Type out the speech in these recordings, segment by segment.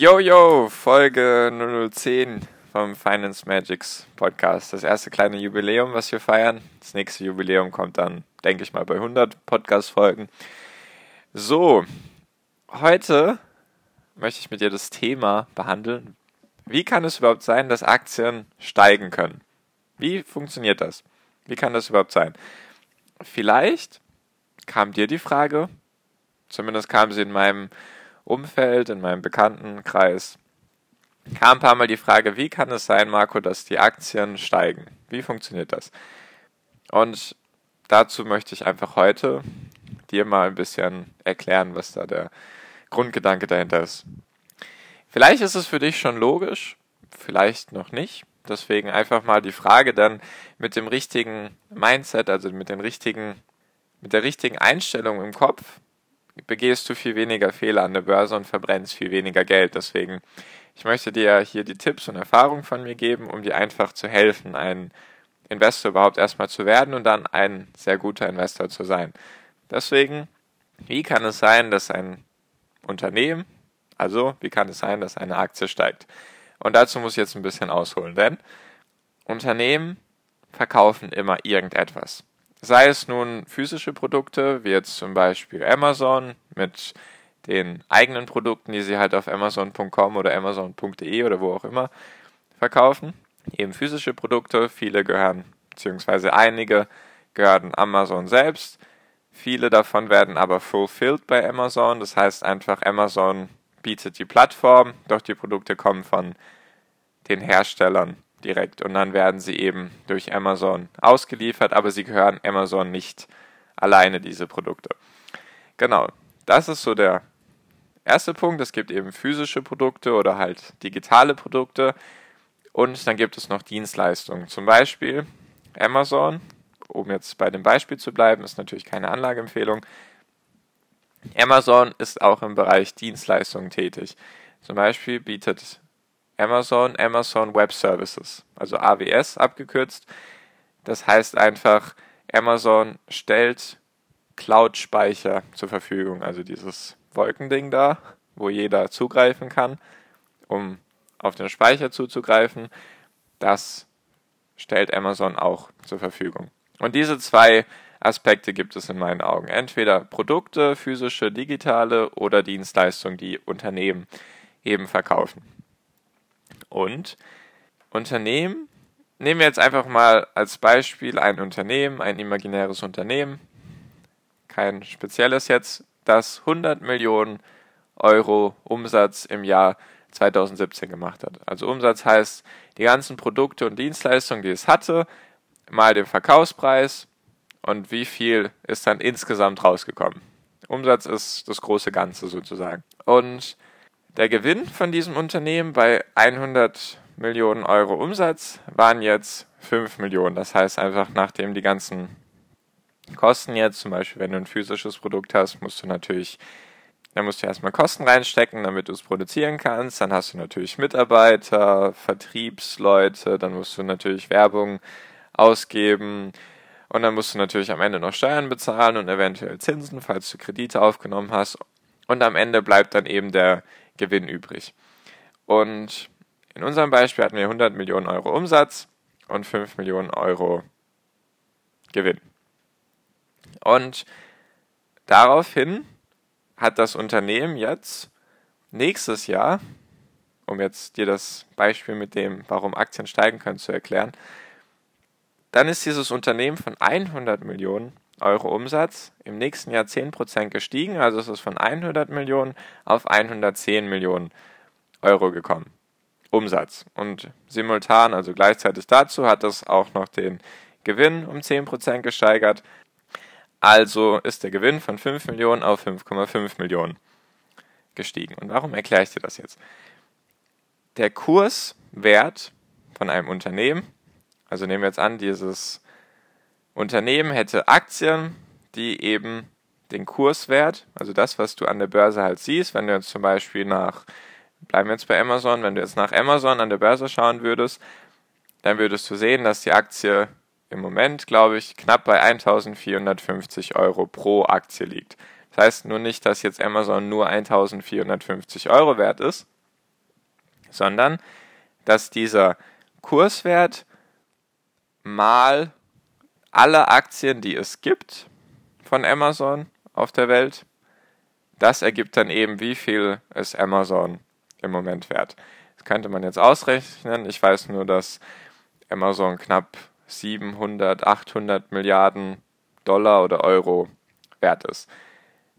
Yo, yo, Folge 0010 vom Finance Magics Podcast. Das erste kleine Jubiläum, was wir feiern. Das nächste Jubiläum kommt dann, denke ich mal, bei 100 Podcast-Folgen. So, heute möchte ich mit dir das Thema behandeln. Wie kann es überhaupt sein, dass Aktien steigen können? Wie funktioniert das? Wie kann das überhaupt sein? Vielleicht kam dir die Frage, zumindest kam sie in meinem Umfeld, in meinem Bekanntenkreis, kam ein paar Mal die Frage, wie kann es sein, Marco, dass die Aktien steigen? Wie funktioniert das? Und dazu möchte ich einfach heute dir mal ein bisschen erklären, was da der Grundgedanke dahinter ist. Vielleicht ist es für dich schon logisch, vielleicht noch nicht. Deswegen einfach mal die Frage dann mit dem richtigen Mindset, also mit den richtigen, mit der richtigen Einstellung im Kopf, begehst du viel weniger Fehler an der Börse und verbrennst viel weniger Geld. Deswegen, ich möchte dir hier die Tipps und Erfahrungen von mir geben, um dir einfach zu helfen, ein Investor überhaupt erstmal zu werden und dann ein sehr guter Investor zu sein. Deswegen, wie kann es sein, dass ein Unternehmen, also wie kann es sein, dass eine Aktie steigt? Und dazu muss ich jetzt ein bisschen ausholen, denn Unternehmen verkaufen immer irgendetwas. Sei es nun physische Produkte, wie jetzt zum Beispiel Amazon mit den eigenen Produkten, die sie halt auf Amazon.com oder Amazon.de oder wo auch immer verkaufen. Eben physische Produkte, viele gehören, beziehungsweise einige gehören Amazon selbst. Viele davon werden aber fulfilled bei Amazon, das heißt einfach Amazon bietet die Plattform, doch die Produkte kommen von den Herstellern direkt und dann werden sie eben durch Amazon ausgeliefert, aber sie gehören Amazon nicht alleine, diese Produkte. Genau, das ist so der erste Punkt. Es gibt eben physische Produkte oder halt digitale Produkte und dann gibt es noch Dienstleistungen. Zum Beispiel Amazon, um jetzt bei dem Beispiel zu bleiben, ist natürlich keine Anlageempfehlung. Amazon ist auch im Bereich Dienstleistungen tätig. Zum Beispiel bietet Amazon, Amazon Web Services, also AWS abgekürzt. Das heißt einfach, Amazon stellt Cloud-Speicher zur Verfügung, also dieses Wolkending da, wo jeder zugreifen kann, um auf den Speicher zuzugreifen. Das stellt Amazon auch zur Verfügung. Und diese zwei Aspekte gibt es in meinen Augen. Entweder Produkte, physische, digitale oder Dienstleistungen, die Unternehmen eben verkaufen. Und Unternehmen, nehmen wir jetzt einfach mal als Beispiel ein Unternehmen, ein imaginäres Unternehmen, kein spezielles jetzt, das 100 Millionen Euro Umsatz im Jahr 2017 gemacht hat. Also Umsatz heißt die ganzen Produkte und Dienstleistungen, die es hatte, mal den Verkaufspreis und wie viel ist dann insgesamt rausgekommen. Umsatz ist das große Ganze sozusagen. Und der Gewinn von diesem Unternehmen bei 100 Millionen Euro Umsatz waren jetzt 5 Millionen. Das heißt einfach, nachdem die ganzen Kosten jetzt, zum Beispiel wenn du ein physisches Produkt hast, musst du natürlich, dann musst du erstmal Kosten reinstecken, damit du es produzieren kannst. Dann hast du natürlich Mitarbeiter, Vertriebsleute, dann musst du natürlich Werbung ausgeben. Und dann musst du natürlich am Ende noch Steuern bezahlen und eventuell Zinsen, falls du Kredite aufgenommen hast. Und am Ende bleibt dann eben der Gewinn übrig. Und in unserem Beispiel hatten wir 100 Millionen Euro Umsatz und 5 Millionen Euro Gewinn. Und daraufhin hat das Unternehmen jetzt nächstes Jahr, um jetzt dir das Beispiel mit dem, warum Aktien steigen können, zu erklären, dann ist dieses Unternehmen von 100 Millionen Euro Umsatz im nächsten Jahr 10% gestiegen, also es ist von 100 Millionen auf 110 Millionen Euro gekommen. Umsatz. Und simultan, also gleichzeitig dazu, hat es auch noch den Gewinn um 10% gesteigert. Also ist der Gewinn von 5 Millionen auf 5,5 Millionen gestiegen. Und warum erkläre ich dir das jetzt? Der Kurswert von einem Unternehmen, also nehmen wir jetzt an, dieses Unternehmen hätte Aktien, die eben den Kurswert, also das, was du an der Börse halt siehst, wenn du jetzt zum Beispiel nach, bleiben wir jetzt bei Amazon, wenn du jetzt nach Amazon an der Börse schauen würdest, dann würdest du sehen, dass die Aktie im Moment, glaube ich, knapp bei 1450 Euro pro Aktie liegt. Das heißt nur nicht, dass jetzt Amazon nur 1450 Euro wert ist, sondern dass dieser Kurswert mal alle Aktien, die es gibt von Amazon auf der Welt, das ergibt dann eben, wie viel ist Amazon im Moment wert. Das könnte man jetzt ausrechnen. Ich weiß nur, dass Amazon knapp 700, 800 Milliarden Dollar oder Euro wert ist.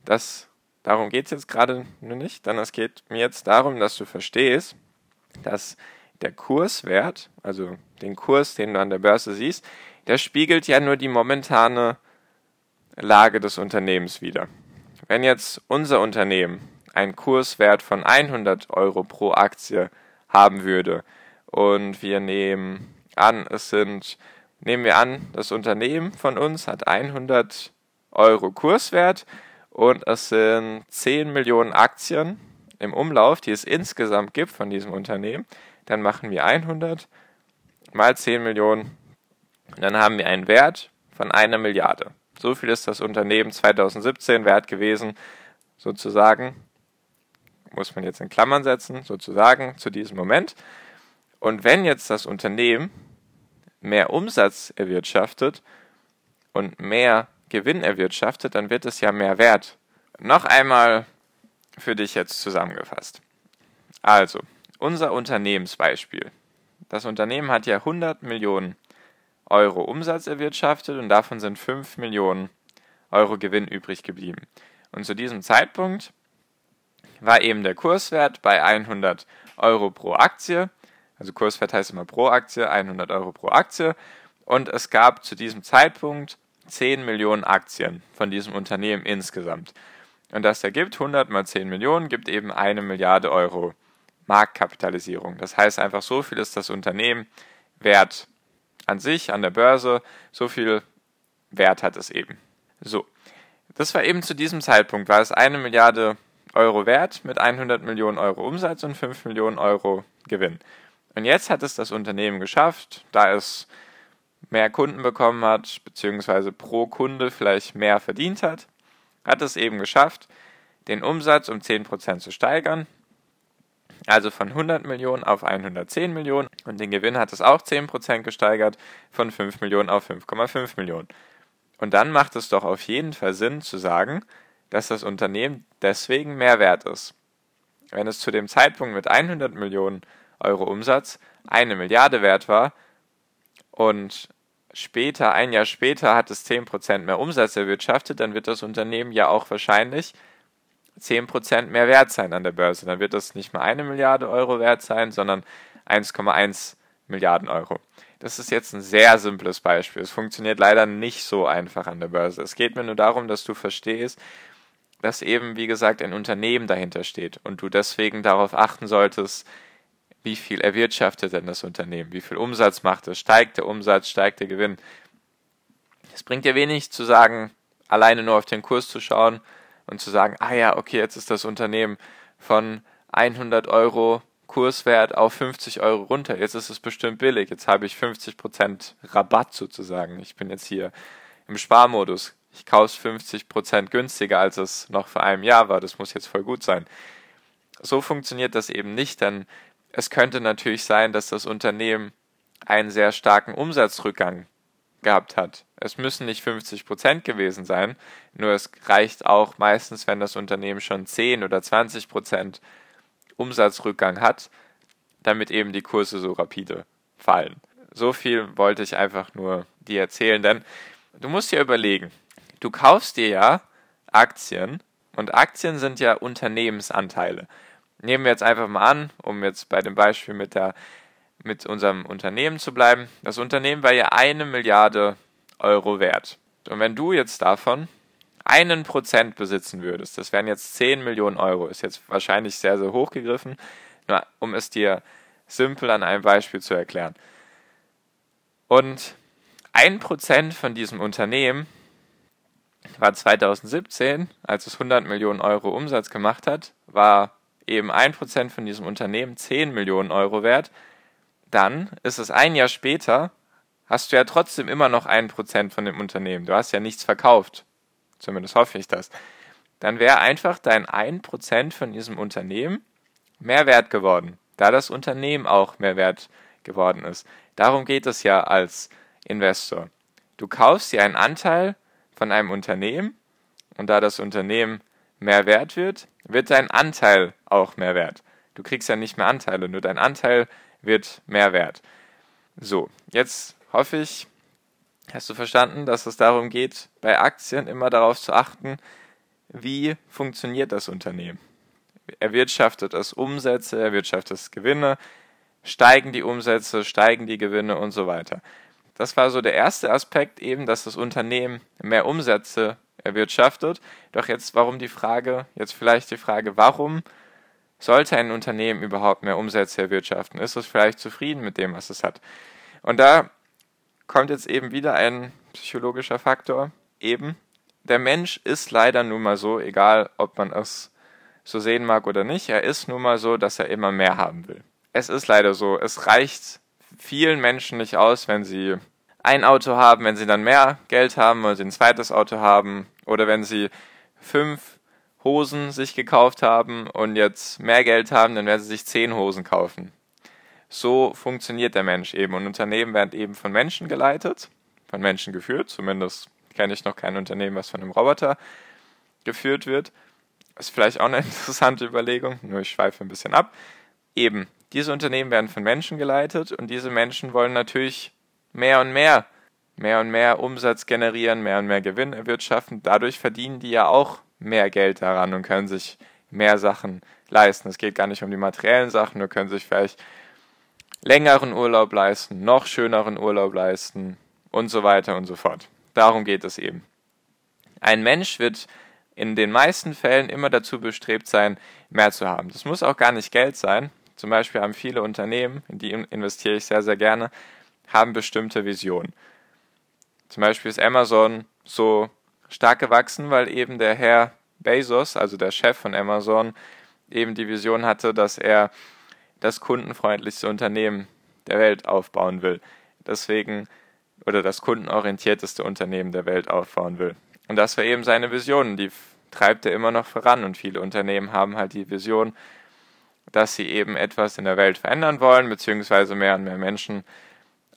Das, darum geht es jetzt gerade nur nicht, denn es geht mir jetzt darum, dass du verstehst, dass der Kurswert, also den Kurs, den du an der Börse siehst, der spiegelt ja nur die momentane Lage des Unternehmens wider. Wenn jetzt unser Unternehmen einen Kurswert von 100 Euro pro Aktie haben würde und wir nehmen an, es sind, nehmen wir an, das Unternehmen von uns hat 100 Euro Kurswert und es sind 10 Millionen Aktien im Umlauf, die es insgesamt gibt von diesem Unternehmen, dann machen wir 100 mal 10 Millionen und dann haben wir einen Wert von einer Milliarde. So viel ist das Unternehmen 2017 wert gewesen, sozusagen, muss man jetzt in Klammern setzen, sozusagen zu diesem Moment. Und wenn jetzt das Unternehmen mehr Umsatz erwirtschaftet und mehr Gewinn erwirtschaftet, dann wird es ja mehr wert. Noch einmal für dich jetzt zusammengefasst. Also, unser Unternehmensbeispiel. Das Unternehmen hat ja 100 Millionen Euro Umsatz erwirtschaftet und davon sind 5 Millionen Euro Gewinn übrig geblieben. Und zu diesem Zeitpunkt war eben der Kurswert bei 100 Euro pro Aktie. Also Kurswert heißt immer pro Aktie, 100 Euro pro Aktie. Und es gab zu diesem Zeitpunkt 10 Millionen Aktien von diesem Unternehmen insgesamt. Und das ergibt 100 mal 10 Millionen, gibt eben eine Milliarde Euro Marktkapitalisierung. Das heißt einfach, so viel ist das Unternehmen wert an sich, an der Börse, so viel Wert hat es eben. So, das war eben zu diesem Zeitpunkt, war es eine Milliarde Euro wert mit 100 Millionen Euro Umsatz und 5 Millionen Euro Gewinn. Und jetzt hat es das Unternehmen geschafft, da es mehr Kunden bekommen hat, beziehungsweise pro Kunde vielleicht mehr verdient hat, hat es eben geschafft, den Umsatz um 10% zu steigern also von 100 Millionen auf 110 Millionen und den Gewinn hat es auch 10% gesteigert von 5 Millionen auf 5,5 Millionen. Und dann macht es doch auf jeden Fall Sinn zu sagen, dass das Unternehmen deswegen mehr wert ist. Wenn es zu dem Zeitpunkt mit 100 Millionen Euro Umsatz eine Milliarde wert war und später, ein Jahr später hat es 10% mehr Umsatz erwirtschaftet, dann wird das Unternehmen ja auch wahrscheinlich 10% mehr wert sein an der Börse. Dann wird das nicht mehr eine Milliarde Euro wert sein, sondern 1,1 Milliarden Euro. Das ist jetzt ein sehr simples Beispiel. Es funktioniert leider nicht so einfach an der Börse. Es geht mir nur darum, dass du verstehst, dass eben, wie gesagt, ein Unternehmen dahinter steht und du deswegen darauf achten solltest, wie viel erwirtschaftet denn das Unternehmen, wie viel Umsatz macht es, steigt der Umsatz, steigt der Gewinn. Es bringt dir wenig zu sagen, alleine nur auf den Kurs zu schauen, und zu sagen, ah ja, okay, jetzt ist das Unternehmen von 100 Euro Kurswert auf 50 Euro runter. Jetzt ist es bestimmt billig. Jetzt habe ich 50% Rabatt sozusagen. Ich bin jetzt hier im Sparmodus. Ich kaufe es 50% günstiger, als es noch vor einem Jahr war. Das muss jetzt voll gut sein. So funktioniert das eben nicht, denn es könnte natürlich sein, dass das Unternehmen einen sehr starken Umsatzrückgang gehabt hat. Es müssen nicht 50 Prozent gewesen sein, nur es reicht auch meistens, wenn das Unternehmen schon 10 oder 20 Prozent Umsatzrückgang hat, damit eben die Kurse so rapide fallen. So viel wollte ich einfach nur dir erzählen, denn du musst dir überlegen, du kaufst dir ja Aktien und Aktien sind ja Unternehmensanteile. Nehmen wir jetzt einfach mal an, um jetzt bei dem Beispiel mit der mit unserem Unternehmen zu bleiben. Das Unternehmen war ja eine Milliarde Euro wert. Und wenn du jetzt davon einen Prozent besitzen würdest, das wären jetzt 10 Millionen Euro, ist jetzt wahrscheinlich sehr, sehr hoch gegriffen, nur um es dir simpel an einem Beispiel zu erklären. Und ein Prozent von diesem Unternehmen war 2017, als es 100 Millionen Euro Umsatz gemacht hat, war eben ein Prozent von diesem Unternehmen 10 Millionen Euro wert. Dann ist es ein Jahr später, hast du ja trotzdem immer noch ein Prozent von dem Unternehmen. Du hast ja nichts verkauft. Zumindest hoffe ich das. Dann wäre einfach dein ein Prozent von diesem Unternehmen mehr wert geworden, da das Unternehmen auch mehr wert geworden ist. Darum geht es ja als Investor. Du kaufst dir einen Anteil von einem Unternehmen und da das Unternehmen mehr wert wird, wird dein Anteil auch mehr wert. Du kriegst ja nicht mehr Anteile, nur dein Anteil wird mehr wert. So, jetzt hoffe ich, hast du verstanden, dass es darum geht, bei Aktien immer darauf zu achten, wie funktioniert das Unternehmen. Erwirtschaftet es Umsätze, erwirtschaftet es Gewinne, steigen die Umsätze, steigen die Gewinne und so weiter. Das war so der erste Aspekt eben, dass das Unternehmen mehr Umsätze erwirtschaftet. Doch jetzt, warum die Frage, jetzt vielleicht die Frage, warum sollte ein Unternehmen überhaupt mehr Umsätze erwirtschaften? Ist es vielleicht zufrieden mit dem, was es hat? Und da kommt jetzt eben wieder ein psychologischer Faktor. Eben, der Mensch ist leider nun mal so, egal ob man es so sehen mag oder nicht, er ist nun mal so, dass er immer mehr haben will. Es ist leider so, es reicht vielen Menschen nicht aus, wenn sie ein Auto haben, wenn sie dann mehr Geld haben, weil sie ein zweites Auto haben oder wenn sie fünf Hosen sich gekauft haben und jetzt mehr Geld haben, dann werden sie sich zehn Hosen kaufen. So funktioniert der Mensch eben und Unternehmen werden eben von Menschen geleitet, von Menschen geführt, zumindest kenne ich noch kein Unternehmen, was von einem Roboter geführt wird. Ist vielleicht auch eine interessante Überlegung, nur ich schweife ein bisschen ab. Eben, diese Unternehmen werden von Menschen geleitet und diese Menschen wollen natürlich mehr und mehr, mehr und mehr Umsatz generieren, mehr und mehr Gewinn erwirtschaften. Dadurch verdienen die ja auch mehr Geld daran und können sich mehr Sachen leisten. Es geht gar nicht um die materiellen Sachen, nur können sich vielleicht längeren Urlaub leisten, noch schöneren Urlaub leisten und so weiter und so fort. Darum geht es eben. Ein Mensch wird in den meisten Fällen immer dazu bestrebt sein, mehr zu haben. Das muss auch gar nicht Geld sein. Zum Beispiel haben viele Unternehmen, in die investiere ich sehr, sehr gerne, haben bestimmte Visionen. Zum Beispiel ist Amazon so stark gewachsen, weil eben der Herr Bezos, also der Chef von Amazon, eben die Vision hatte, dass er das kundenfreundlichste Unternehmen der Welt aufbauen will. Deswegen, oder das kundenorientierteste Unternehmen der Welt aufbauen will. Und das war eben seine Vision, die treibt er immer noch voran. Und viele Unternehmen haben halt die Vision, dass sie eben etwas in der Welt verändern wollen, beziehungsweise mehr und mehr Menschen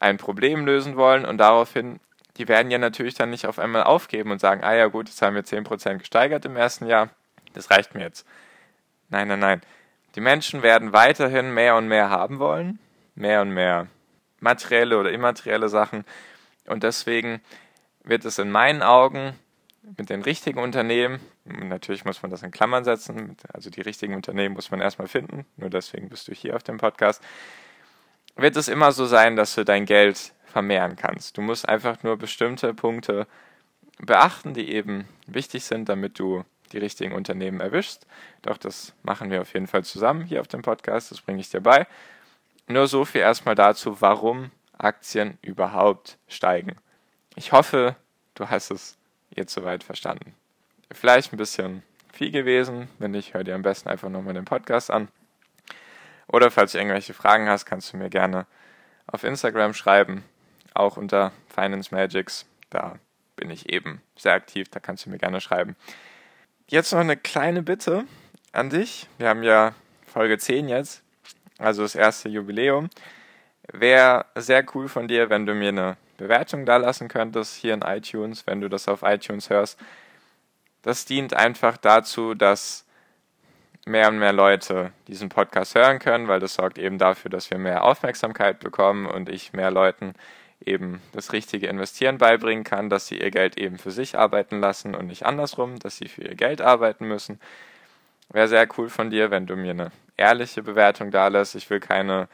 ein Problem lösen wollen und daraufhin, die werden ja natürlich dann nicht auf einmal aufgeben und sagen, ah ja gut, jetzt haben wir 10% gesteigert im ersten Jahr, das reicht mir jetzt. Nein, nein, nein. Die Menschen werden weiterhin mehr und mehr haben wollen, mehr und mehr materielle oder immaterielle Sachen und deswegen wird es in meinen Augen mit den richtigen Unternehmen, natürlich muss man das in Klammern setzen, also die richtigen Unternehmen muss man erstmal finden, nur deswegen bist du hier auf dem Podcast, wird es immer so sein, dass du dein Geld vermehren kannst. Du musst einfach nur bestimmte Punkte beachten, die eben wichtig sind, damit du die richtigen Unternehmen erwischst. Doch das machen wir auf jeden Fall zusammen hier auf dem Podcast, das bringe ich dir bei. Nur so viel erstmal dazu, warum Aktien überhaupt steigen. Ich hoffe, du hast es jetzt soweit verstanden. Vielleicht ein bisschen viel gewesen. Wenn nicht, hör dir am besten einfach nochmal den Podcast an. Oder falls du irgendwelche Fragen hast, kannst du mir gerne auf Instagram schreiben, auch unter Finance Magics. Da bin ich eben sehr aktiv, da kannst du mir gerne schreiben. Jetzt noch eine kleine Bitte an dich. Wir haben ja Folge 10 jetzt, also das erste Jubiläum. Wäre sehr cool von dir, wenn du mir eine Bewertung da lassen könntest hier in iTunes, wenn du das auf iTunes hörst. Das dient einfach dazu, dass mehr und mehr Leute diesen Podcast hören können, weil das sorgt eben dafür, dass wir mehr Aufmerksamkeit bekommen und ich mehr Leuten eben das richtige Investieren beibringen kann, dass sie ihr Geld eben für sich arbeiten lassen und nicht andersrum, dass sie für ihr Geld arbeiten müssen. Wäre sehr cool von dir, wenn du mir eine ehrliche Bewertung da lässt. Ich will keine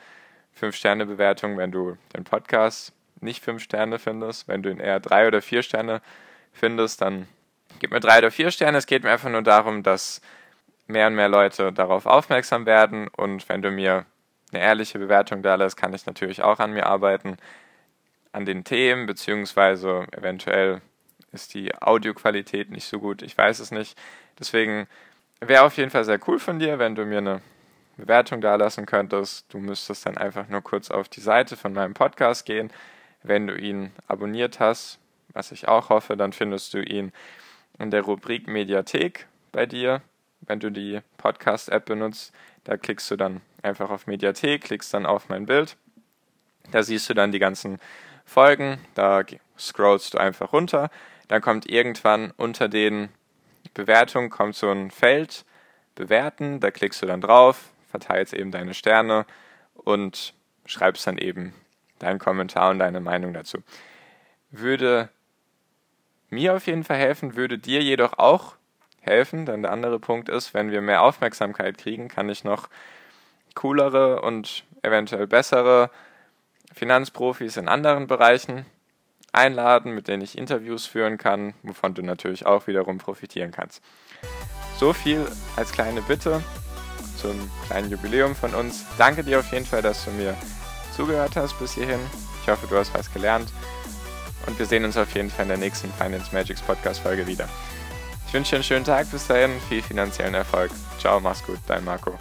5-Sterne-Bewertung, wenn du den Podcast nicht 5 Sterne findest. Wenn du ihn eher 3 oder 4 Sterne findest, dann gib mir drei oder vier Sterne. Es geht mir einfach nur darum, dass mehr und mehr Leute darauf aufmerksam werden. Und wenn du mir eine ehrliche Bewertung da lässt, kann ich natürlich auch an mir arbeiten, an den Themen, beziehungsweise eventuell ist die Audioqualität nicht so gut. Ich weiß es nicht. Deswegen wäre auf jeden Fall sehr cool von dir, wenn du mir eine Bewertung da lassen könntest. Du müsstest dann einfach nur kurz auf die Seite von meinem Podcast gehen. Wenn du ihn abonniert hast, was ich auch hoffe, dann findest du ihn in der Rubrik Mediathek bei dir. Wenn du die Podcast-App benutzt, da klickst du dann einfach auf Mediathek, klickst dann auf mein Bild. Da siehst du dann die ganzen Folgen. Da scrollst du einfach runter. Dann kommt irgendwann unter den Bewertungen kommt so ein Feld, bewerten. Da klickst du dann drauf, verteilst eben deine Sterne und schreibst dann eben deinen Kommentar und deine Meinung dazu. Würde mir auf jeden Fall helfen, würde dir jedoch auch helfen, denn der andere Punkt ist, wenn wir mehr Aufmerksamkeit kriegen, kann ich noch coolere und eventuell bessere Finanzprofis in anderen Bereichen einladen, mit denen ich Interviews führen kann, wovon du natürlich auch wiederum profitieren kannst. So viel als kleine Bitte zum kleinen Jubiläum von uns. Danke dir auf jeden Fall, dass du mir zugehört hast bis hierhin. Ich hoffe, du hast was gelernt. Und wir sehen uns auf jeden Fall in der nächsten Finance Magics Podcast Folge wieder. Ich wünsche dir einen schönen Tag bis dahin, viel finanziellen Erfolg. Ciao, mach's gut, dein Marco.